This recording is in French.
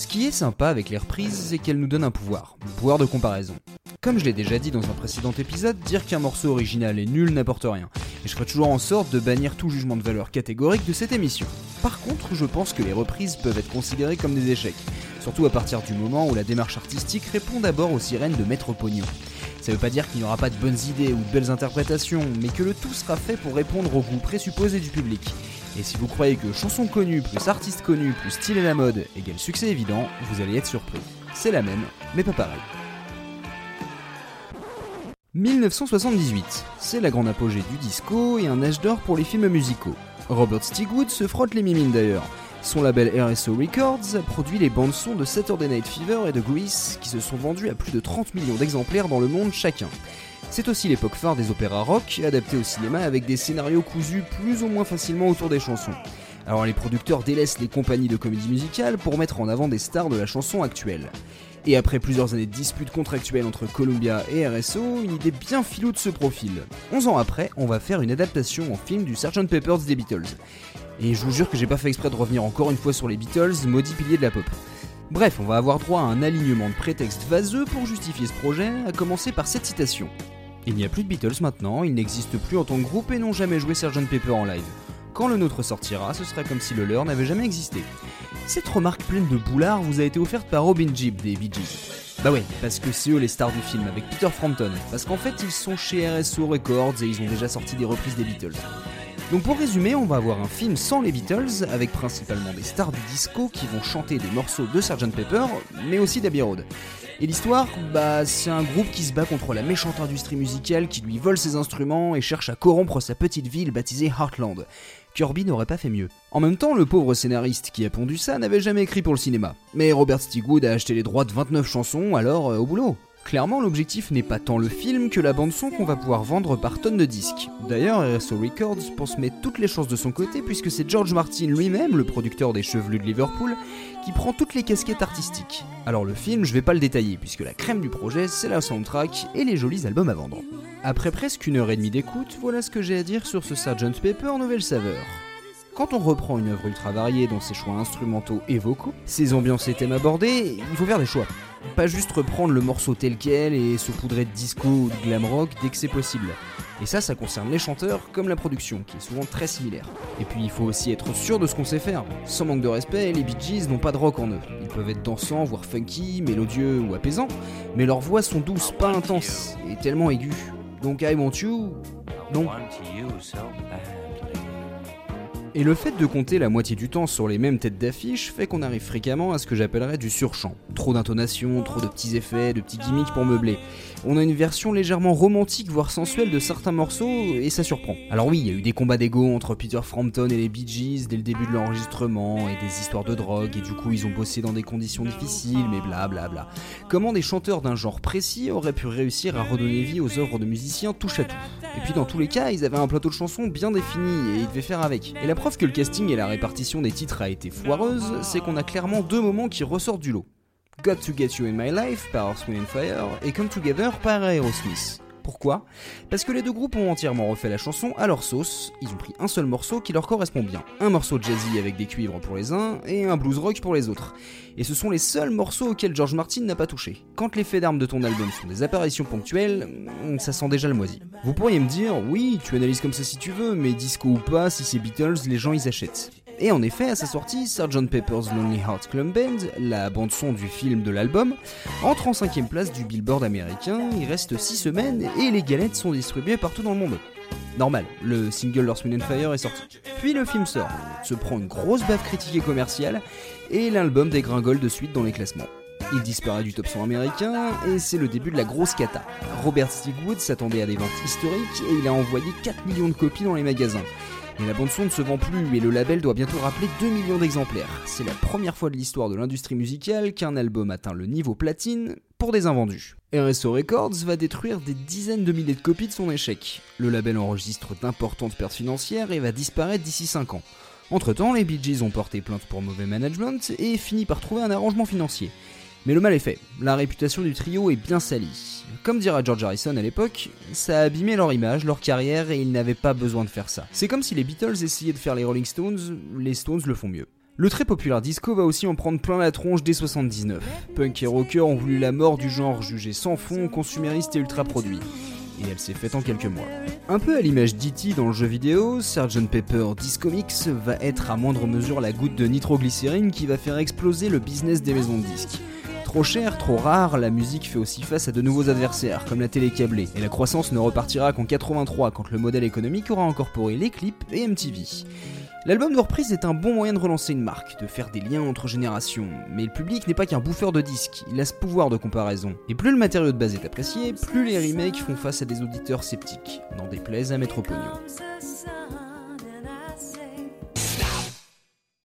Ce qui est sympa avec les reprises, c'est qu'elles nous donnent un pouvoir, un pouvoir de comparaison. Comme je l'ai déjà dit dans un précédent épisode, dire qu'un morceau original est nul n'apporte rien, et je ferai toujours en sorte de bannir tout jugement de valeur catégorique de cette émission. Par contre, je pense que les reprises peuvent être considérées comme des échecs, surtout à partir du moment où la démarche artistique répond d'abord aux sirènes de Maître Pognon. Ça veut pas dire qu'il n'y aura pas de bonnes idées ou de belles interprétations, mais que le tout sera fait pour répondre au goût présupposé du public. Et si vous croyez que chanson connue plus artiste connu plus style et la mode égale succès évident, vous allez être surpris. C'est la même, mais pas pareil. 1978, c'est la grande apogée du disco et un âge d'or pour les films musicaux. Robert Stigwood se frotte les mimines d'ailleurs. Son label RSO Records produit les bandes sons de Saturday Night Fever et de Grease qui se sont vendus à plus de 30 millions d'exemplaires dans le monde chacun. C'est aussi l'époque phare des opéras rock, adaptés au cinéma avec des scénarios cousus plus ou moins facilement autour des chansons. Alors les producteurs délaissent les compagnies de comédie musicale pour mettre en avant des stars de la chanson actuelle. Et après plusieurs années de disputes contractuelles entre Columbia et RSO, une idée bien filou de ce profil. 11 ans après, on va faire une adaptation en film du Sgt Pepper's des Beatles. Et je vous jure que j'ai pas fait exprès de revenir encore une fois sur les Beatles, maudits piliers de la pop. Bref, on va avoir droit à un alignement de prétextes vaseux pour justifier ce projet, à commencer par cette citation. Il n'y a plus de Beatles maintenant, ils n'existent plus en tant que groupe et n'ont jamais joué Sgt Pepper en live. Quand le nôtre sortira, ce sera comme si le leur n'avait jamais existé. Cette remarque pleine de boulard vous a été offerte par Robin Jeep des Bee Gees. Bah ouais, parce que c'est eux les stars du film avec Peter Frampton. Parce qu'en fait, ils sont chez RSO Records et ils ont déjà sorti des reprises des Beatles. Donc pour résumer, on va avoir un film sans les Beatles, avec principalement des stars du disco qui vont chanter des morceaux de Sgt Pepper, mais aussi d'Abbey Road. Et l'histoire, bah c'est un groupe qui se bat contre la méchante industrie musicale qui lui vole ses instruments et cherche à corrompre sa petite ville baptisée Heartland. Kirby n'aurait pas fait mieux. En même temps, le pauvre scénariste qui a pondu ça n'avait jamais écrit pour le cinéma. Mais Robert Stigwood a acheté les droits de 29 chansons, alors euh, au boulot. Clairement, l'objectif n'est pas tant le film que la bande-son qu'on va pouvoir vendre par tonne de disques. D'ailleurs, RSO Records pense mettre toutes les chances de son côté puisque c'est George Martin lui-même, le producteur des Chevelus de Liverpool, qui prend toutes les casquettes artistiques. Alors le film, je vais pas le détailler puisque la crème du projet, c'est la soundtrack et les jolis albums à vendre. Après presque une heure et demie d'écoute, voilà ce que j'ai à dire sur ce Sgt Pepper Nouvelle Saveur. Quand on reprend une œuvre ultra variée dans ses choix instrumentaux et vocaux, ses ambiances et thèmes abordés, il faut faire des choix. Pas juste reprendre le morceau tel quel et se poudrer de disco ou de glam rock dès que c'est possible. Et ça, ça concerne les chanteurs comme la production, qui est souvent très similaire. Et puis il faut aussi être sûr de ce qu'on sait faire. Sans manque de respect, les Bee Gees n'ont pas de rock en eux. Ils peuvent être dansants, voire funky, mélodieux ou apaisants, mais leurs voix sont douces, pas intenses, et tellement aiguës. Donc I Want You, non. Et le fait de compter la moitié du temps sur les mêmes têtes d'affiche fait qu'on arrive fréquemment à ce que j'appellerais du surchant. Trop d'intonation, trop de petits effets, de petits gimmicks pour meubler. On a une version légèrement romantique, voire sensuelle de certains morceaux, et ça surprend. Alors oui, il y a eu des combats d'ego entre Peter Frampton et les Bee Gees dès le début de l'enregistrement, et des histoires de drogue, et du coup ils ont bossé dans des conditions difficiles, mais blablabla. Bla bla. Comment des chanteurs d'un genre précis auraient pu réussir à redonner vie aux œuvres de musiciens touche à Et puis dans tous les cas, ils avaient un plateau de chansons bien défini, et ils devaient faire avec. Preuve que le casting et la répartition des titres a été foireuse, c'est qu'on a clairement deux moments qui ressortent du lot. Got to Get You in My Life par Earth, Fire et Come Together par Aerosmith. Pourquoi? Parce que les deux groupes ont entièrement refait la chanson à leur sauce, ils ont pris un seul morceau qui leur correspond bien. Un morceau jazzy avec des cuivres pour les uns et un blues rock pour les autres. Et ce sont les seuls morceaux auxquels George Martin n'a pas touché. Quand les faits d'armes de ton album sont des apparitions ponctuelles, ça sent déjà le moisi. Vous pourriez me dire, oui, tu analyses comme ça si tu veux, mais disco ou pas, si c'est Beatles, les gens ils achètent. Et en effet, à sa sortie, Sgt Pepper's Lonely Hearts Club Band, la bande-son du film de l'album, entre en cinquième place du Billboard américain, il reste 6 semaines et les galettes sont distribuées partout dans le monde. Normal, le single Lost Wind Fire est sorti. Puis le film sort, se prend une grosse baffe critique et commerciale, et l'album dégringole de suite dans les classements. Il disparaît du top 100 américain et c'est le début de la grosse cata. Robert Stigwood s'attendait à des ventes historiques et il a envoyé 4 millions de copies dans les magasins. Mais la bande son ne se vend plus et le label doit bientôt rappeler 2 millions d'exemplaires. C'est la première fois de l'histoire de l'industrie musicale qu'un album atteint le niveau platine pour des invendus. RSO Records va détruire des dizaines de milliers de copies de son échec. Le label enregistre d'importantes pertes financières et va disparaître d'ici 5 ans. Entre temps, les Bee Gees ont porté plainte pour mauvais management et fini par trouver un arrangement financier. Mais le mal est fait, la réputation du trio est bien salie. Comme dira George Harrison à l'époque, ça a abîmé leur image, leur carrière et ils n'avaient pas besoin de faire ça. C'est comme si les Beatles essayaient de faire les Rolling Stones, les Stones le font mieux. Le très populaire disco va aussi en prendre plein la tronche dès 79. Punk et rockers ont voulu la mort du genre jugé sans fond, consumériste et ultra produit. Et elle s'est faite en quelques mois. Un peu à l'image d'E.T. dans le jeu vidéo, Sgt Pepper Disco Mix va être à moindre mesure la goutte de nitroglycérine qui va faire exploser le business des maisons de disques. Trop cher, trop rare, la musique fait aussi face à de nouveaux adversaires, comme la télé câblée, et la croissance ne repartira qu'en 83 quand le modèle économique aura incorporé les clips et MTV. L'album de reprise est un bon moyen de relancer une marque, de faire des liens entre générations, mais le public n'est pas qu'un bouffeur de disques, il a ce pouvoir de comparaison. Et plus le matériau de base est apprécié, plus les remakes font face à des auditeurs sceptiques, n'en déplaise à Metro Pognon.